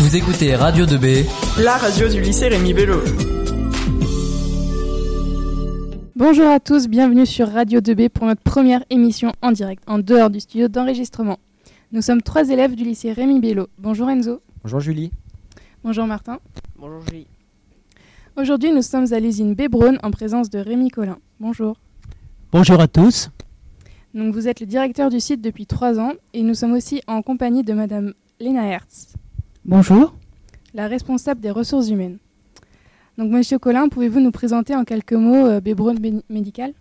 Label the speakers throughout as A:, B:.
A: Vous écoutez Radio 2B,
B: la radio du lycée Rémi Bello.
C: Bonjour à tous, bienvenue sur Radio 2B pour notre première émission en direct, en dehors du studio d'enregistrement. Nous sommes trois élèves du lycée Rémi Bello. Bonjour Enzo.
D: Bonjour Julie.
C: Bonjour Martin.
E: Bonjour Julie.
C: Aujourd'hui, nous sommes à l'usine Bébronne en présence de Rémi Collin. Bonjour.
F: Bonjour à tous.
C: Donc, vous êtes le directeur du site depuis trois ans et nous sommes aussi en compagnie de Madame Lena Hertz.
G: Bonjour.
C: La responsable des ressources humaines. Donc, Monsieur Collin, pouvez-vous nous présenter en quelques mots euh, Bébronne Médical?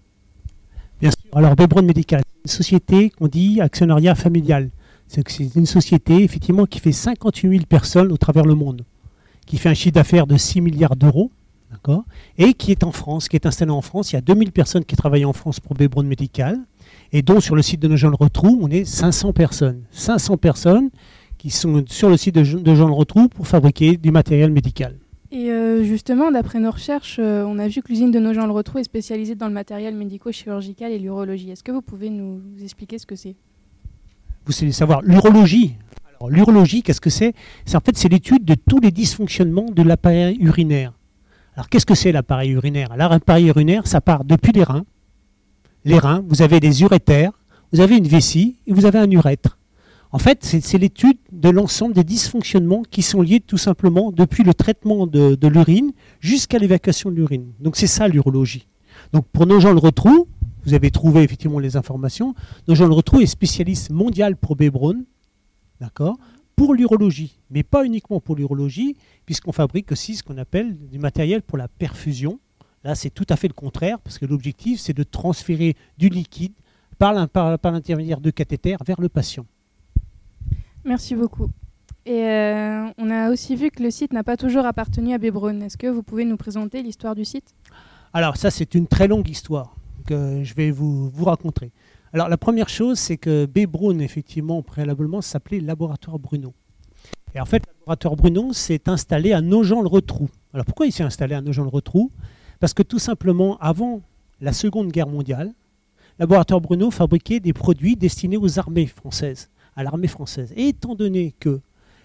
F: Bien sûr. Alors, Bébronne Médical, c'est une société qu'on dit actionnariat familial. C'est une société, effectivement, qui fait 58 000 personnes au travers le monde, qui fait un chiffre d'affaires de 6 milliards d'euros, d'accord? Et qui est en France, qui est installée en France. Il y a 2000 personnes qui travaillent en France pour Bébronne Médical, et dont sur le site de Jean le Retrou, on est 500 personnes. 500 personnes qui sont sur le site de, Jean le Retrou pour fabriquer du matériel médical.
C: Et euh, justement, d'après nos recherches, euh, on a vu que l'usine de Nogent le Retrou est spécialisée dans le matériel médico-chirurgical et l'urologie. Est-ce que vous pouvez nous expliquer ce que c'est?
F: Vous savez savoir l'urologie. Alors l'urologie, qu'est-ce que c'est? C'est en fait c'est l'étude de tous les dysfonctionnements de l'appareil urinaire. Alors qu'est-ce que c'est l'appareil urinaire? L'appareil urinaire, ça part depuis les reins. Les reins, vous avez des urétères, vous avez une vessie et vous avez un urètre. En fait, c'est l'étude de l'ensemble des dysfonctionnements qui sont liés tout simplement depuis le traitement de, l'urine jusqu'à l'évacuation de l'urine. Donc c'est ça l'urologie. Donc pour nos gens le retrou, vous avez trouvé effectivement les informations, nos gens le retrou est spécialiste mondial pour Bébron, d'accord, pour l'urologie, mais pas uniquement pour l'urologie, puisqu'on fabrique aussi ce qu'on appelle du matériel pour la perfusion. Là, c'est tout à fait le contraire, parce que l'objectif, c'est de transférer du liquide par l'intermédiaire de cathéters vers le patient.
C: Merci beaucoup. Et euh, on a aussi vu que le site n'a pas toujours appartenu à Bébron. Est-ce que vous pouvez nous présenter l'histoire du site?
F: Alors ça, c'est une très longue histoire que je vais vous, raconter. Alors la première chose, c'est que Bébron, effectivement, préalablement, s'appelait Laboratoire Bruno. Et en fait, laboratoire Bruno s'est installé à Nogent-le-Retrou. Alors pourquoi il s'est installé à Nogent-le-Retrou? Parce que tout simplement, avant la Seconde Guerre mondiale, le laboratoire Bruno fabriquait des produits destinés aux armées françaises à l'armée française. Et étant donné qu'il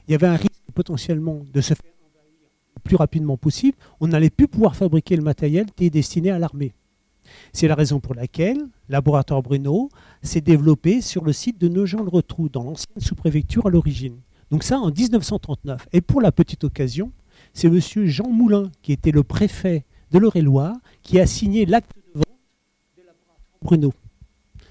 F: y avait un risque potentiellement de se faire envahir le plus rapidement possible, on n'allait plus pouvoir fabriquer le matériel qui est destiné à l'armée. C'est la raison pour laquelle le laboratoire Bruno s'est développé sur le site de Nogent-le-Retrou, dans l'ancienne sous-préfecture à l'origine. Donc ça en 1939. Et pour la petite occasion, c'est M. Jean Moulin, qui était le préfet de l'Eure-et-Loire, qui a signé l'acte de vente du laboratoire Bruno.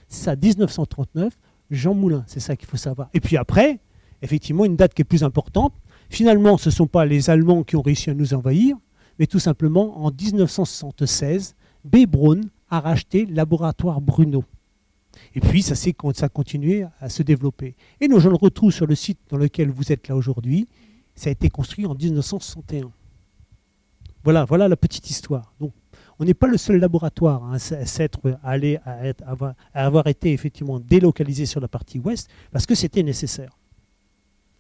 F: Ça, 1939. Jean Moulin, c'est ça qu'il faut savoir. Et puis après, effectivement, une date qui est plus importante. Finalement, ce ne sont pas les Allemands qui ont réussi à nous envahir, mais tout simplement en 1976, B. A racheté laboratoire Bruno. Et puis, ça, ça a continué à se développer. Et nous, je le retrouve sur le site dans lequel vous êtes là aujourd'hui. Ça a été construit en 1961. Voilà, voilà la petite histoire. Donc, on n'est pas le seul laboratoire hein, à, s'être allé, à, avoir, été effectivement délocalisé sur la partie ouest parce que c'était nécessaire.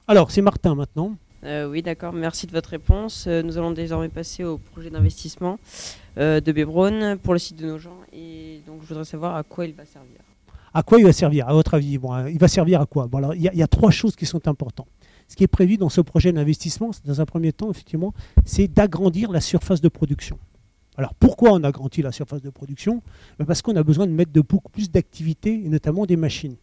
F: Alors, c'est Martin maintenant.
E: Euh, oui, d'accord. Merci de votre réponse. Euh, nous allons désormais passer au projet d'investissement euh, de Bébron pour le site de nos gens. Et donc, je voudrais savoir à quoi il va servir.
F: À quoi il va servir, à votre avis? Bon, Il va servir à quoi? Bon, alors, il, y a, trois choses qui sont importantes. Ce qui est prévu dans ce projet d'investissement, dans un premier temps, effectivement, c'est d'agrandir la surface de production. Alors pourquoi on a grandi la surface de production? Ben, Parce qu'on a besoin de mettre de beaucoup plus d'activités, et notamment des machines.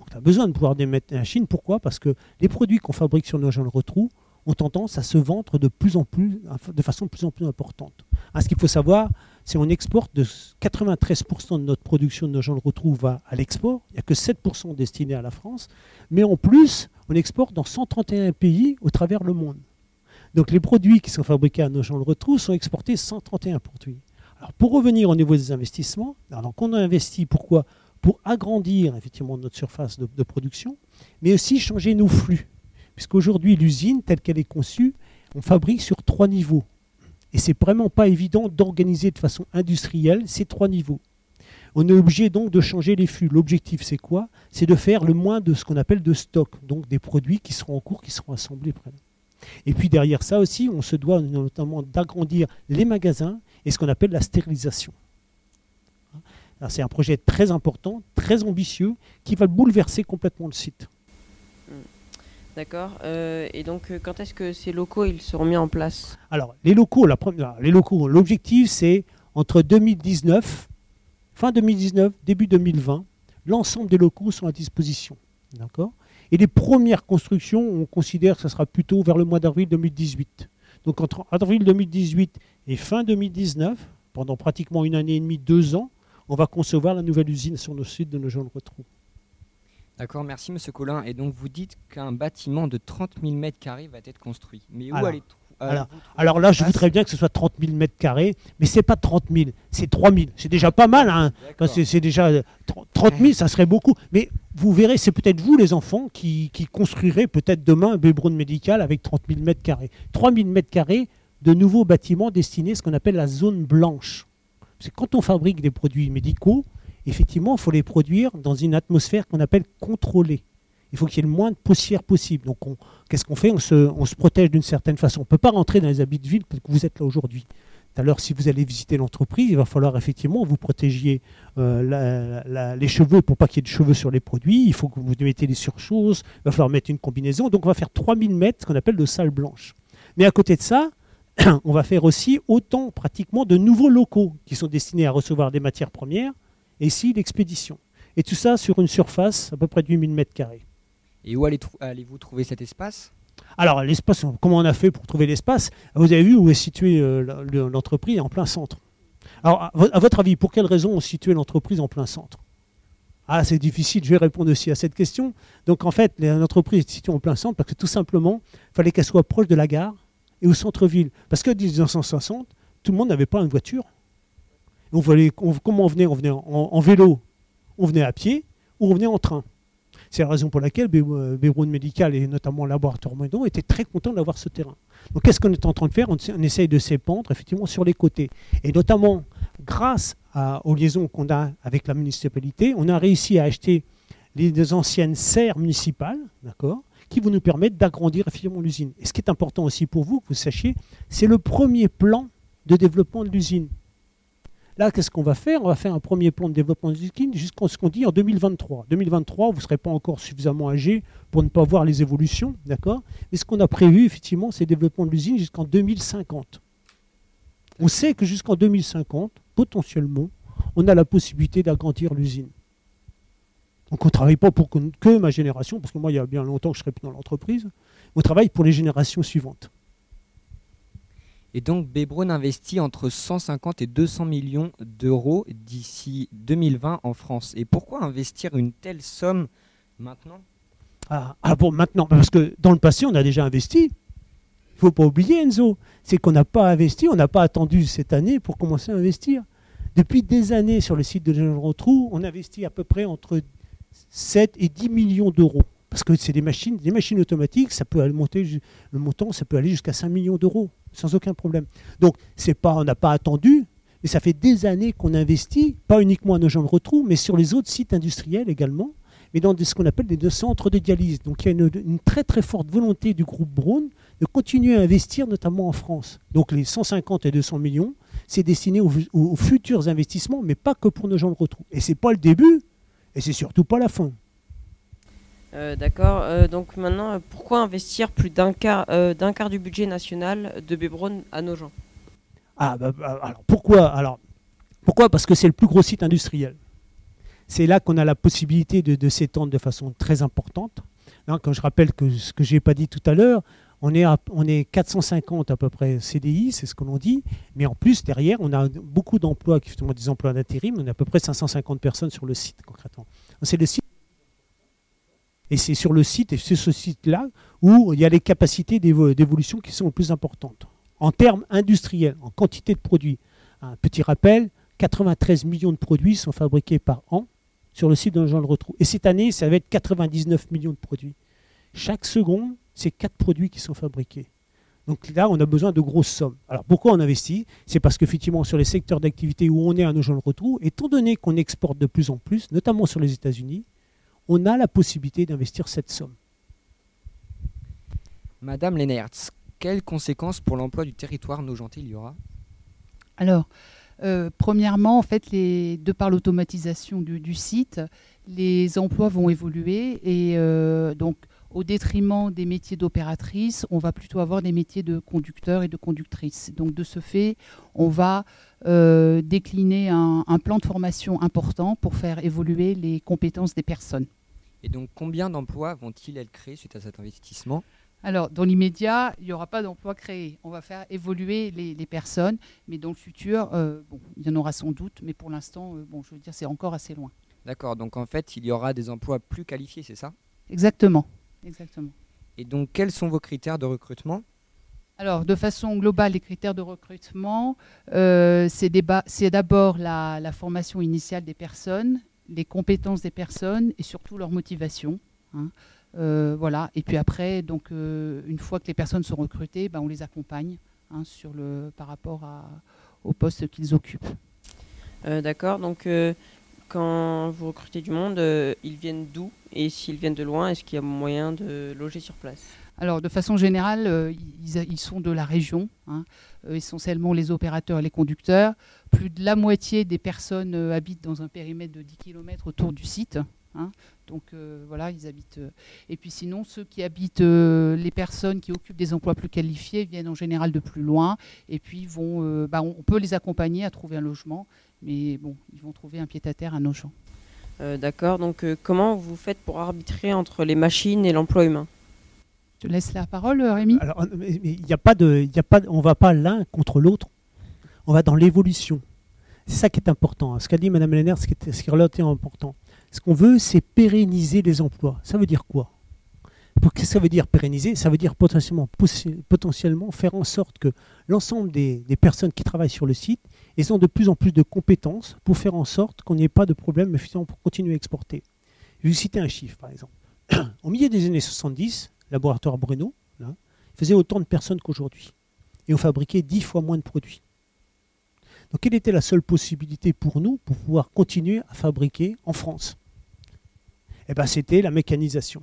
F: On a besoin de pouvoir mettre des machines. Pourquoi? Parce que les produits qu'on fabrique sur nos gens le retrou ont tendance à se vendre de de façon de plus en plus importante. Ah, ce qu'il faut savoir, c'est qu'on exporte de 93% de notre production de nos gens le retrou à l'export. Il n'y a que 7% destinés à la France. Mais en plus, on exporte dans 131 pays au travers le monde. Donc les produits qui sont fabriqués à Nogent-le-Retrou sont exportés 131 produits. Alors pour revenir au niveau des investissements, alors on a investi pourquoi? Pour agrandir effectivement notre surface de, de production, mais aussi changer nos flux. Puisqu'aujourd'hui, l'usine, telle qu'elle est conçue, on fabrique sur trois niveaux. Et c'est vraiment pas évident d'organiser de façon industrielle ces trois niveaux. On est obligé donc de changer les flux. L'objectif, c'est quoi? C'est de faire le moins de ce qu'on appelle de stock, donc des produits qui seront en cours, qui seront assemblés près. Et puis derrière ça aussi, on se doit notamment d'agrandir les magasins et ce qu'on appelle la stérilisation. C'est un projet très important, très ambitieux, qui va bouleverser complètement le site.
E: D'accord. Euh, et donc, euh, quand est-ce que ces locaux ils seront mis en place?
F: Alors, les locaux, la première, les locaux, l'objectif c'est entre 2019, fin 2019, début 2020, l'ensemble des locaux sont à disposition. D'accord? Et les premières constructions, on considère que ce sera plutôt vers le mois d'avril 2018. Donc entre avril 2018 et fin 2019, pendant pratiquement une année et demie, deux ans, on va concevoir la nouvelle usine sur le site de nos gens le retrouvent.
A: D'accord, merci Monsieur Collin. Et donc vous dites qu'un bâtiment de 30 000 m2 va être construit. Mais où
F: Alors,
A: allez euh,
F: alors, là, je voudrais bien que ce soit 30 000 mètres carrés, mais c'est pas 30 000, c'est 3 000. C'est déjà pas mal, hein, c'est déjà euh, 30 000, ça serait beaucoup. Mais vous verrez, c'est peut-être vous, les enfants, qui, construirez peut-être demain un Bébron médical avec 30 000 mètres carrés. 3 000 mètres carrés de nouveaux bâtiments destinés à ce qu'on appelle la zone blanche. C'est quand on fabrique des produits médicaux, effectivement, il faut les produire dans une atmosphère qu'on appelle contrôlée. Il faut qu'il y ait le moins de poussière possible. Donc, on- qu'est-ce qu'on fait? On se, on se protège d'une certaine façon. On ne peut pas rentrer dans les habits de ville parce que vous êtes là aujourd'hui. L'heure, si vous allez visiter l'entreprise, il va falloir effectivement vous protégiez euh, les cheveux pour pas qu'il y ait de cheveux sur les produits. Il faut que vous mettez les surchoses. Il va falloir mettre une combinaison. Donc, on va faire 3000 mètres, qu'on appelle de salle blanche. Mais à côté de ça, on va faire aussi autant pratiquement de nouveaux locaux qui sont destinés à recevoir des matières premières et ici l'expédition. Et tout ça sur une surface à peu près de 8000 mètres carrés.
A: Et où allez-vous trouver cet espace?
F: Alors, l'espace, comment on a fait pour trouver l'espace? Vous avez vu où est située euh, l'entreprise En plein centre. Alors, à, vo- à votre avis, pour quelle raison on situait l'entreprise en plein centre? Ah, c'est difficile, je vais répondre aussi à cette question. Donc, en fait, l'entreprise est située en plein centre parce que tout simplement, il fallait qu'elle soit proche de la gare et au centre-ville. Parce que 1960, tout le monde n'avait pas une voiture. On comment on venait? On venait en, en vélo, on venait à pied ou on venait en train. C'est la raison pour laquelle euh, Bébroun Médical et notamment laboratoire Meudon étaient très contents d'avoir ce terrain. Donc qu'est-ce qu'on est en train de faire? On, essaye de s'épandre effectivement sur les côtés. Et notamment grâce aux liaisons qu'on a avec la municipalité, on a réussi à acheter les anciennes serres municipales, d'accord, qui vont nous permettre d'agrandir effectivement l'usine. Et ce qui est important aussi pour vous, que vous sachiez, c'est le premier plan de développement de l'usine. Là, qu'est-ce qu'on va faire? On va faire un premier plan de développement de l'usine jusqu'en ce qu'on dit en 2023. 2023, vous ne serez pas encore suffisamment âgé pour ne pas voir les évolutions, d'accord? Mais ce qu'on a prévu, effectivement, c'est le développement de l'usine jusqu'en 2050. On sait que jusqu'en 2050, potentiellement, on a la possibilité d'agrandir l'usine. Donc on ne travaille pas pour que, ma génération, parce que moi, il y a bien longtemps que je serai plus dans l'entreprise. On travaille pour les générations suivantes.
A: Et donc Bebron investit entre 150 et 200 millions d'euros d'ici 2020 en France. Et pourquoi investir une telle somme maintenant?
F: Ah, ah bon, maintenant, parce que dans le passé, on a déjà investi. Il ne faut pas oublier, Enzo, c'est qu'on n'a pas investi, on n'a pas attendu cette année pour commencer à investir. Depuis des années, sur le site de Général Rotrou, on investit à peu près entre 7 et 10 millions d'euros. Parce que c'est des machines, des machines automatiques, ça peut monter, le montant, ça peut aller jusqu'à 5 millions d'euros, sans aucun problème. Donc, c'est pas, on n'a pas attendu, mais ça fait des années qu'on investit, pas uniquement à nos gens de retrou, mais sur les autres sites industriels également, mais dans ce qu'on appelle des centres de dialyse. Donc, il y a une, très très forte volonté du groupe Braun de continuer à investir, notamment en France. Donc, les 150 et 200 millions, c'est destiné aux, aux futurs investissements, mais pas que pour nos gens de retrou. Et c'est pas le début, et c'est surtout pas la fin.
E: Euh, D'accord. Euh, donc maintenant, euh, pourquoi investir plus d'un quart, du budget national de Bebron à nos gens?
F: Ah, bah, bah, pourquoi alors, Pourquoi? Parce que c'est le plus gros site industriel. C'est là qu'on a la possibilité de, s'étendre de façon très importante. Quand je rappelle que ce que je n'ai pas dit tout à l'heure, on est, à- on est 450 à peu près CDI, c'est ce que l'on dit, mais en plus, derrière, on a beaucoup d'emplois, sont des emplois d'intérim, on a à peu près 550 personnes sur le site concrètement. C'est le site. Et c'est sur le site, et c'est ce site-là, où il y a les capacités d'évo- d'évolution qui sont les plus importantes. En termes industriels, en quantité de produits. Un petit rappel, 93 millions de produits sont fabriqués par an sur le site Jean le Retrou. Et cette année, ça va être 99 millions de produits. Chaque seconde, c'est 4 produits qui sont fabriqués. Donc là, on a besoin de grosses sommes. Alors pourquoi on investit? C'est parce qu'effectivement, sur les secteurs d'activité où on est à nos gens le Retrou, étant donné qu'on exporte de plus en plus, notamment sur les États-Unis, on a la possibilité d'investir cette somme.
A: Madame Lennertz, quelles conséquences pour l'emploi du territoire nogentil il y aura?
D: Alors, euh, premièrement, en fait, les, de par l'automatisation du, du site, les emplois vont évoluer et euh, donc au détriment des métiers d'opératrice, on va plutôt avoir des métiers de conducteurs et de conductrices. Donc de ce fait, on va euh, décliner un, un plan de formation important pour faire évoluer les compétences des personnes.
A: Et donc, combien d'emplois vont-ils être créés suite à cet investissement?
D: Alors, dans l'immédiat, il n'y aura pas d'emploi créé. On va faire évoluer les, les personnes, mais dans le futur, euh, bon, il y en aura sans doute, mais pour l'instant, euh, bon, je veux dire, c'est encore assez loin.
A: D'accord, donc en fait, il y aura des emplois plus qualifiés, c'est ça?
D: Exactement. Exactement.
A: Et donc, quels sont vos critères de recrutement?
D: Alors, de façon globale, les critères de recrutement, euh, c'est d'abord la, la formation initiale des personnes, les compétences des personnes et surtout leur motivation. hein. Euh, voilà. Et puis après, donc, euh, une fois que les personnes sont recrutées, ben, on les accompagne hein, sur le, par rapport à, au poste qu'ils occupent.
E: Euh, D'accord, donc euh, quand vous recrutez du monde, euh, ils viennent d'où Et s'ils viennent de loin, est-ce qu'il y a moyen de loger sur place?
D: Alors, de façon générale, euh, ils, sont de la région, hein, euh, essentiellement les opérateurs et les conducteurs. Plus de la moitié des personnes habitent dans un périmètre de 10 km autour du site. hein. Donc voilà, ils habitent. et puis sinon, ceux qui habitent, les personnes qui occupent des emplois plus qualifiés viennent en général de plus loin. Et puis vont, bah, on peut les accompagner à trouver un logement, mais bon, ils vont trouver un pied-à-terre à Nogent.
E: Euh, D'accord, donc euh, comment vous faites pour arbitrer entre les machines et l'emploi humain?
D: Je te laisse la parole, euh, Rémi.
F: Alors, on- mais- mais il y a pas de, y a pas, on va pas l'un contre l'autre. On va dans l'évolution. C'est ça qui est important. Ce qu'a dit Mme Lenner, ce qui est, ce qui est relativement important. Ce qu'on veut, c'est pérenniser les emplois. Ça veut dire quoi? Pour que ça veut dire pérenniser? Ça veut dire potentiellement, potentiellement faire en sorte que l'ensemble des, des personnes qui travaillent sur le site elles ont de plus en plus de compétences pour faire en sorte qu'on n'ait pas de problème, finalement pour continuer à exporter. Je vais vous citer un chiffre, par exemple. Au milieu des années 70, laboratoire Bruno, faisait autant de personnes qu'aujourd'hui. Et on fabriquait 10 fois moins de produits. Donc quelle était la seule possibilité pour nous pour pouvoir continuer à fabriquer en France? Eh ben, c'était la mécanisation.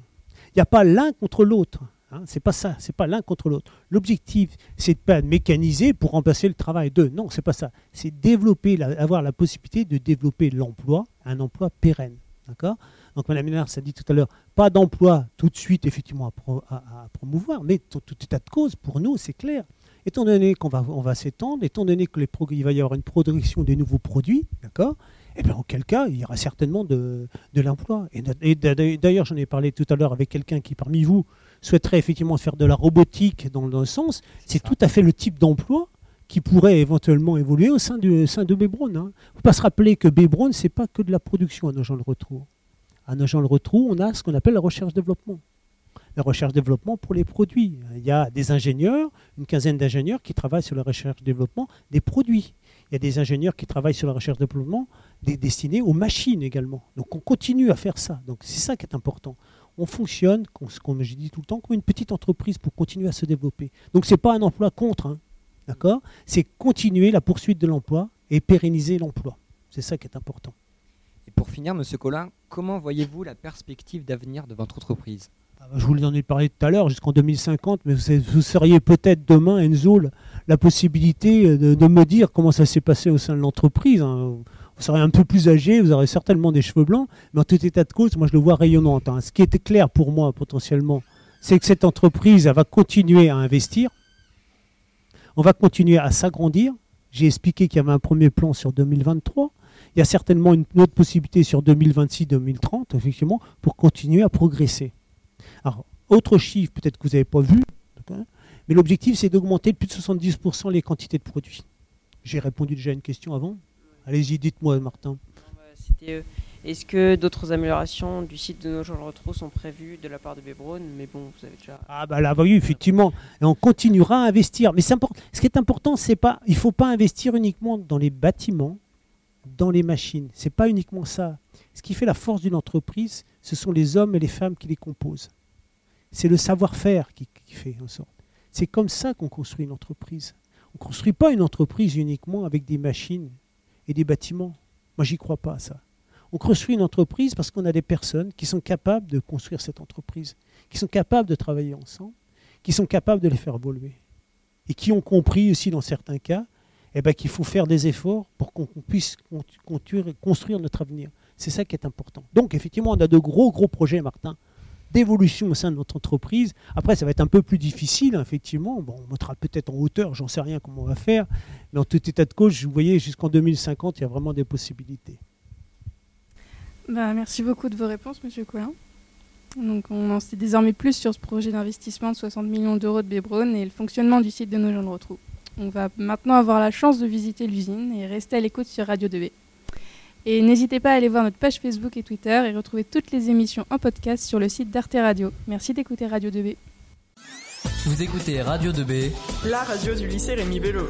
F: Il n'y a pas l'un contre l'autre. Hein, c'est pas ça, c'est pas l'un contre l'autre. L'objectif, c'est de pas mécaniser pour remplacer le travail d'eux. Non, c'est pas ça. C'est développer, avoir la possibilité de développer l'emploi, un emploi pérenne. D'accord? Donc, Mme Ménard, ça dit tout à l'heure, pas d'emploi tout de suite, effectivement, à, pro- à- à promouvoir, mais tout, état de cause, pour nous, c'est clair. Étant donné qu'on va, on va s'étendre, étant donné qu'il va y avoir une production des nouveaux produits, d'accord? Eh bien, auquel cas, il y aura certainement de, de l'emploi. Et, et d'a- d'ailleurs, j'en ai parlé tout à l'heure avec quelqu'un qui, parmi vous, souhaiterait effectivement faire de la robotique dans, dans le sens. C'est tout à fait le type d'emploi qui pourrait éventuellement évoluer au sein, du, au sein de Bébron. Il ne faut pas se rappeler que Bébron, ce n'est pas que de la production à Nogent-le-Rotrou. À Nogent-le-Rotrou, on a ce qu'on appelle la recherche-développement. La recherche-développement pour les produits. Il y a des ingénieurs, une quinzaine d'ingénieurs qui travaillent sur la recherche-développement des produits. Il y a des ingénieurs qui travaillent sur la recherche-développement des destinés aux machines également. Donc on continue à faire ça. Donc c'est ça qui est important. On fonctionne, comme je dis tout le temps, comme une petite entreprise pour continuer à se développer. Donc ce n'est pas un emploi contre, hein, d'accord? C'est continuer la poursuite de l'emploi et pérenniser l'emploi. C'est ça qui est important.
A: Et pour finir, Monsieur Collin, comment voyez-vous la perspective d'avenir de votre entreprise?
F: Ah bah, Je vous en ai parlé tout à l'heure, jusqu'en 2050, mais vous, seriez peut-être demain, Enzo, la- la possibilité de, de me dire comment ça s'est passé au sein de l'entreprise. Hein. Vous serez un peu plus âgé, vous aurez certainement des cheveux blancs, mais en tout état de cause, moi je le vois rayonnante. hein. Ce qui était clair pour moi potentiellement, c'est que cette entreprise elle va continuer à investir, on va continuer à s'agrandir. J'ai expliqué qu'il y avait un premier plan sur 2023. Il y a certainement une autre possibilité sur 2026-2030, effectivement, pour continuer à progresser. Alors, autre chiffre, peut-être que vous n'avez pas vu, d'accord, mais l'objectif, c'est d'augmenter de plus de 70% les quantités de produits. J'ai répondu déjà à une question avant. Allez-y, dites-moi, Martin.
E: C'était, euh, Est-ce que d'autres améliorations du site de nos gens le retrouve sont prévues de la part de Bebron? Mais bon, vous avez déjà.
F: Ah bah là, oui, effectivement. Et on continuera à investir. Mais ce qui est important, c'est pas, il faut pas investir uniquement dans les bâtiments, dans les machines. C'est pas uniquement ça. Ce qui fait la force d'une entreprise, ce sont les hommes et les femmes qui les composent. C'est le savoir-faire qui, qui fait en sorte. C'est comme ça qu'on construit une entreprise. On ne construit pas une entreprise uniquement avec des machines et des bâtiments. Moi, j'y crois pas à ça. On construit une entreprise parce qu'on a des personnes qui sont capables de construire cette entreprise qui sont capables de travailler ensemble, qui sont capables de les faire évoluer. Et qui ont compris aussi dans certains cas eh ben, qu'il faut faire des efforts pour qu'on puisse con- construire, construire notre avenir. C'est ça qui est important. Donc effectivement, on a de gros, gros projets, Martin. D'évolution au sein de notre entreprise. Après, ça va être un peu plus difficile, effectivement. Bon, on montrera peut-être en hauteur, j'en sais rien comment on va faire. Mais en tout état de cause, vous voyez, jusqu'en 2050, il y a vraiment des possibilités.
C: Bah, merci beaucoup de vos réponses, Monsieur Collin. Donc, on en sait désormais plus sur ce projet d'investissement de 60 millions d'euros de Bébron et le fonctionnement du site de nos gens de Rotrou. On va maintenant avoir la chance de visiter l'usine et rester à l'écoute sur Radio 2B. Et n'hésitez pas à aller voir notre page Facebook et Twitter et retrouver toutes les émissions en podcast sur le site d'Arte Radio. Merci d'écouter Radio 2B.
G: Vous écoutez Radio 2B,
B: La radio du lycée Rémi Bello.